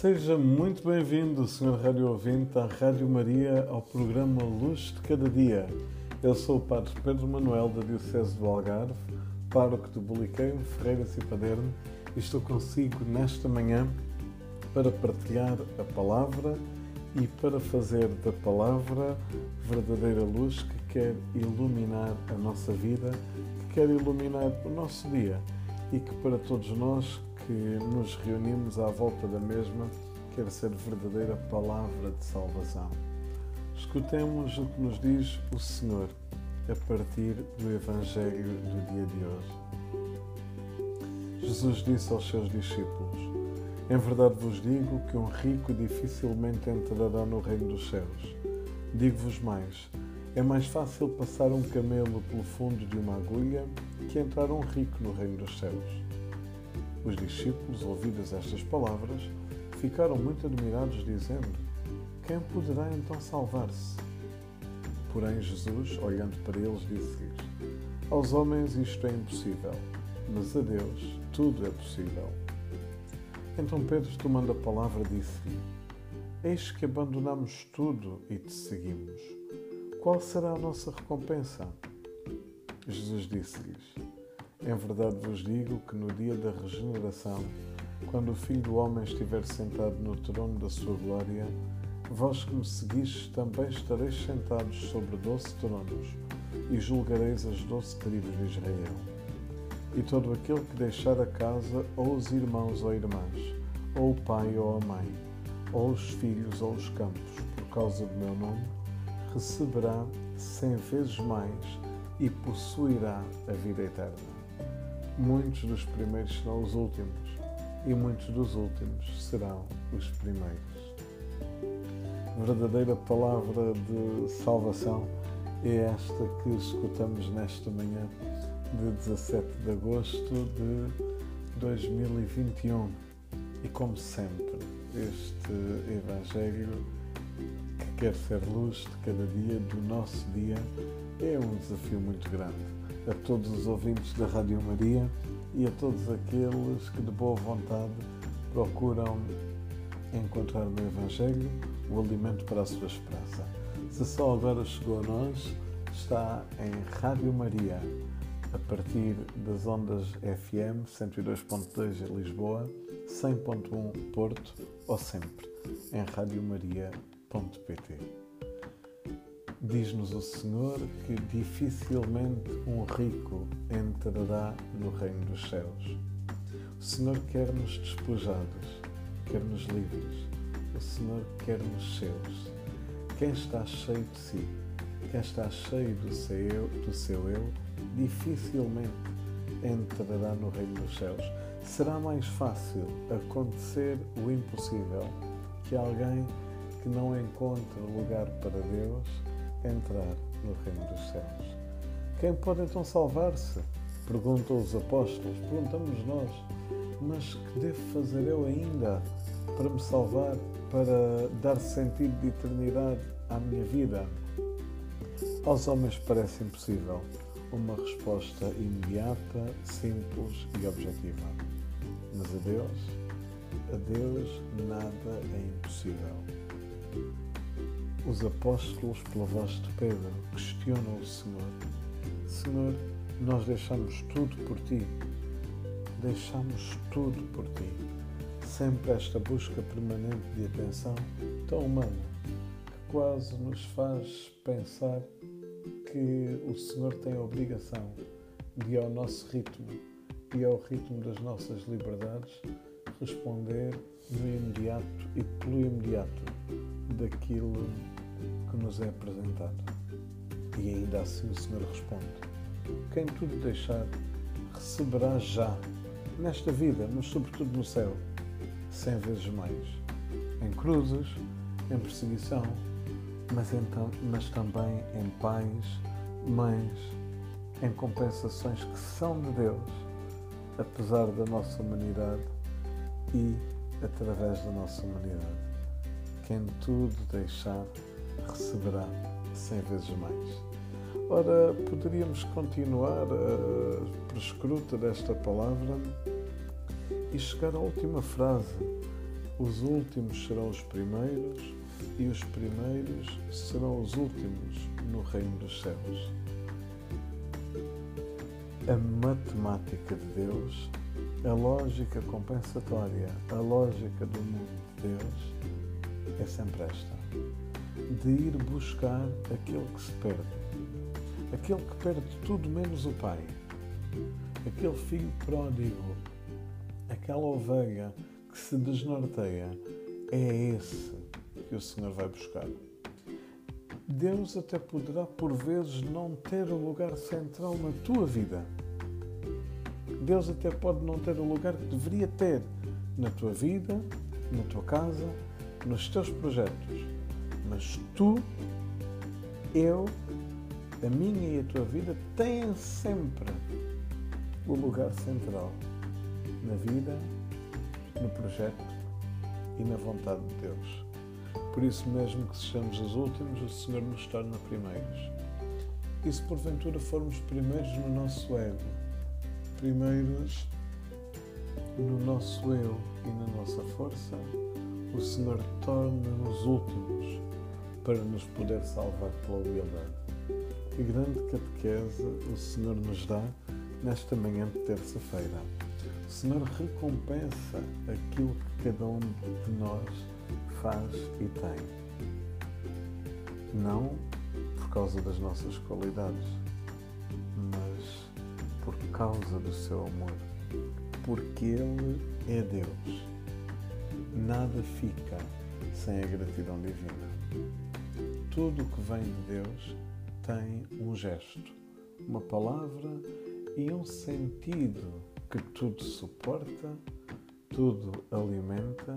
Seja muito bem-vindo, Sr. Rádio Ouvinte, à Rádio Maria, ao programa Luz de Cada Dia. Eu sou o Padre Pedro Manuel, da Diocese do Algarve, pároco de Boliqueiro, Ferreiras e Paderno, e estou consigo nesta manhã para partilhar a palavra e para fazer da palavra verdadeira luz que quer iluminar a nossa vida, que quer iluminar o nosso dia e que para todos nós que nos reunimos à volta da mesma quer ser verdadeira palavra de salvação. Escutemos o que nos diz o Senhor a partir do Evangelho do dia de hoje. Jesus disse aos seus discípulos: Em verdade vos digo que um rico dificilmente entrará no reino dos céus. Digo-vos mais: é mais fácil passar um camelo pelo fundo de uma agulha que entrar um rico no reino dos céus. Os discípulos, ouvidas estas palavras, ficaram muito admirados, dizendo: Quem poderá então salvar-se? Porém, Jesus, olhando para eles, disse-lhes: Aos homens isto é impossível, mas a Deus tudo é possível. Então Pedro, tomando a palavra, disse-lhe: Eis que abandonamos tudo e te seguimos. Qual será a nossa recompensa? Jesus disse-lhes: em verdade vos digo que no dia da regeneração, quando o Filho do Homem estiver sentado no trono da sua glória, vós que me seguistes também estareis sentados sobre doze tronos e julgareis as doze tribos de Israel. E todo aquele que deixar a casa, ou os irmãos ou irmãs, ou o pai ou a mãe, ou os filhos ou os campos, por causa do meu nome, receberá cem vezes mais e possuirá a vida eterna. Muitos dos primeiros serão os últimos, e muitos dos últimos serão os primeiros. verdadeira palavra de salvação é esta que escutamos nesta manhã de 17 de agosto de 2021. E como sempre, este Evangelho que quer ser luz de cada dia do nosso dia é um desafio muito grande a todos os ouvintes da Rádio Maria e a todos aqueles que de boa vontade procuram encontrar no Evangelho o alimento para a sua esperança. Se só agora chegou a nós, está em Rádio Maria, a partir das ondas FM 102.2 em Lisboa, 100.1 Porto ou sempre em radiomaria.pt. Diz-nos o Senhor que dificilmente um rico entrará no reino dos céus. O Senhor quer-nos despojados, quer-nos livres. O Senhor quer-nos seus. Quem está cheio de si, quem está cheio do seu, do seu eu, dificilmente entrará no reino dos céus. Será mais fácil acontecer o impossível que alguém que não encontra lugar para Deus entrar no reino dos céus. Quem pode então salvar-se? Perguntam os apóstolos, perguntamos nós, mas que devo fazer eu ainda para me salvar, para dar sentido de eternidade à minha vida? Aos homens parece impossível uma resposta imediata, simples e objetiva. Mas a Deus, a Deus nada é impossível. Os apóstolos, pela voz de Pedro, questionam o Senhor: Senhor, nós deixamos tudo por ti. Deixamos tudo por ti. Sempre esta busca permanente de atenção tão humana que quase nos faz pensar que o Senhor tem a obrigação de, ao nosso ritmo e ao ritmo das nossas liberdades, responder no imediato e pelo imediato daquilo que nos é apresentado. E ainda assim o Senhor responde: Quem tudo deixar, receberá já, nesta vida, mas sobretudo no céu, cem vezes mais. Em cruzes, em perseguição, mas, então, mas também em pais, mães, em compensações que são de Deus, apesar da nossa humanidade e através da nossa humanidade. Quem tudo deixar, receberá cem vezes mais. Ora, poderíamos continuar a prescruta desta palavra e chegar à última frase os últimos serão os primeiros e os primeiros serão os últimos no reino dos céus. A matemática de Deus, a lógica compensatória, a lógica do mundo de Deus é sempre esta: de ir buscar aquele que se perde, aquele que perde tudo menos o Pai, aquele filho pródigo, aquela ovelha que se desnorteia. É esse que o Senhor vai buscar. Deus até poderá, por vezes, não ter o lugar central na tua vida. Deus até pode não ter o lugar que deveria ter na tua vida, na tua casa, nos teus projetos. Mas tu, eu, a minha e a tua vida têm sempre o lugar central na vida, no projeto e na vontade de Deus. Por isso mesmo que sejamos os últimos, o Senhor nos torna primeiros. E se porventura formos primeiros no nosso ego, primeiros no nosso eu e na nossa força, o Senhor torna-nos últimos para nos poder salvar pela humildade. Que grande catequese o Senhor nos dá nesta manhã de terça-feira. O Senhor recompensa aquilo que cada um de nós faz e tem. Não por causa das nossas qualidades, mas por causa do seu amor. Porque Ele é Deus. Nada fica sem a gratidão divina. Tudo o que vem de Deus tem um gesto, uma palavra e um sentido que tudo suporta, tudo alimenta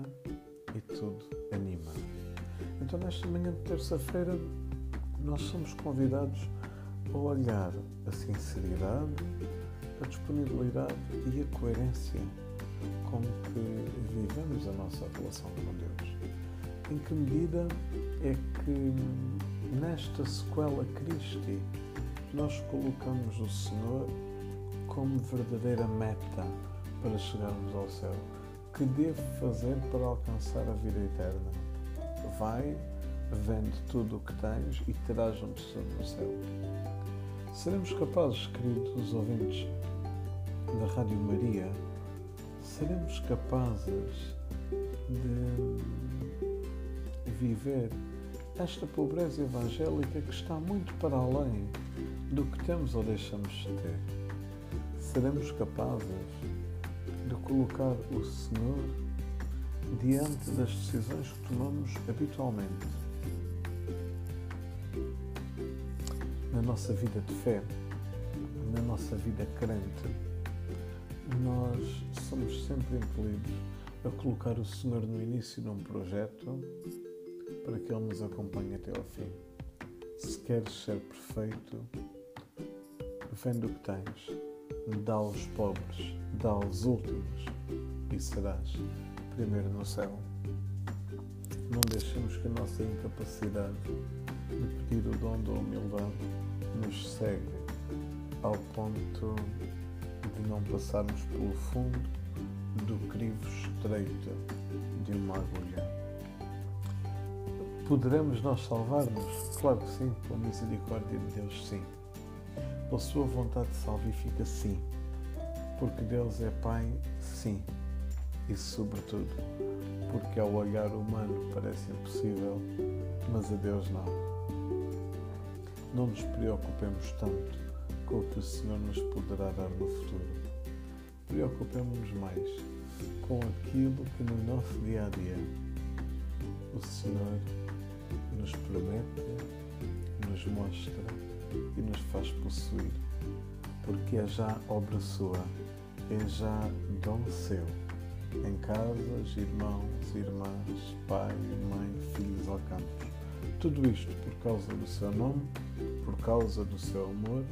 e tudo anima. Então, nesta manhã de terça-feira, nós somos convidados a olhar a sinceridade, a disponibilidade e a coerência com que vivemos a nossa relação com Deus. Em que medida é que nesta sequela Christi nós colocamos o Senhor como verdadeira meta para chegarmos ao céu? que devo fazer para alcançar a vida eterna? Vai, vende tudo o que tens e terás um tesouro no céu. Seremos capazes, queridos ouvintes da Rádio Maria, seremos capazes de viver esta pobreza evangélica que está muito para além do que temos ou deixamos de ter. Seremos capazes de colocar o Senhor diante das decisões que tomamos habitualmente. Na nossa vida de fé, na nossa vida crente, nós somos sempre impelidos a colocar o Senhor no início de um projeto para que Ele nos acompanhe até ao fim. Se queres ser perfeito, vende o que tens dá aos pobres, dá aos últimos, e serás primeiro no céu. Não deixemos que a nossa incapacidade de pedir o dom da humildade nos segue ao ponto de não passarmos pelo fundo do crivo estreito de uma agulha. Poderemos nós salvar-nos? Claro que sim, pela misericórdia de Deus, sim pela sua vontade salvífica, sim. Porque Deus é Pai, sim. E, sobretudo, porque ao olhar humano parece impossível, mas a Deus não. Não nos preocupemos tanto com o que o Senhor nos poderá dar no futuro. Preocupemos-nos mais com aquilo que no nosso dia a dia o Senhor promete, nos mostra e nos faz possuir, porque é já obra sua, é já dom seu, em casas, irmãos, irmãs, pai, mãe, filhos ao campos. Tudo isto por causa do seu nome, por causa do seu amor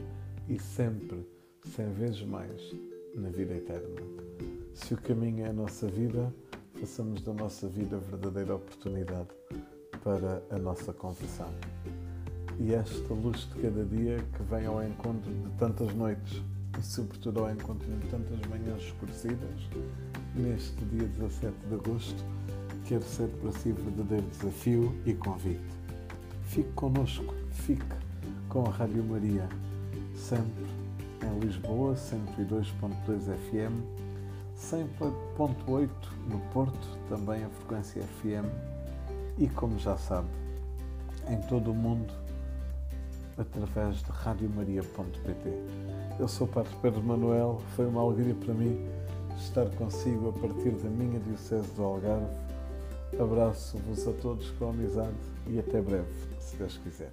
e sempre, cem vezes mais, na vida eterna. Se o caminho é a nossa vida, façamos da nossa vida verdadeira oportunidade para a nossa conversão e esta luz de cada dia que vem ao encontro de tantas noites e, sobretudo, ao encontro de tantas manhãs escurecidas, neste dia 17 de agosto, quer ser para si verdadeiro desafio e convite. Fique conosco, fique com a Rádio Maria, sempre em Lisboa, 102.2 FM, 100.8 no Porto, também a frequência FM, e como já sabe, em todo o mundo, através de radiomaria.pt. Eu sou o Padre Pedro Manuel, foi uma alegria para mim estar consigo a partir da minha Diocese do Algarve. Abraço-vos a todos com amizade e até breve, se Deus quiser.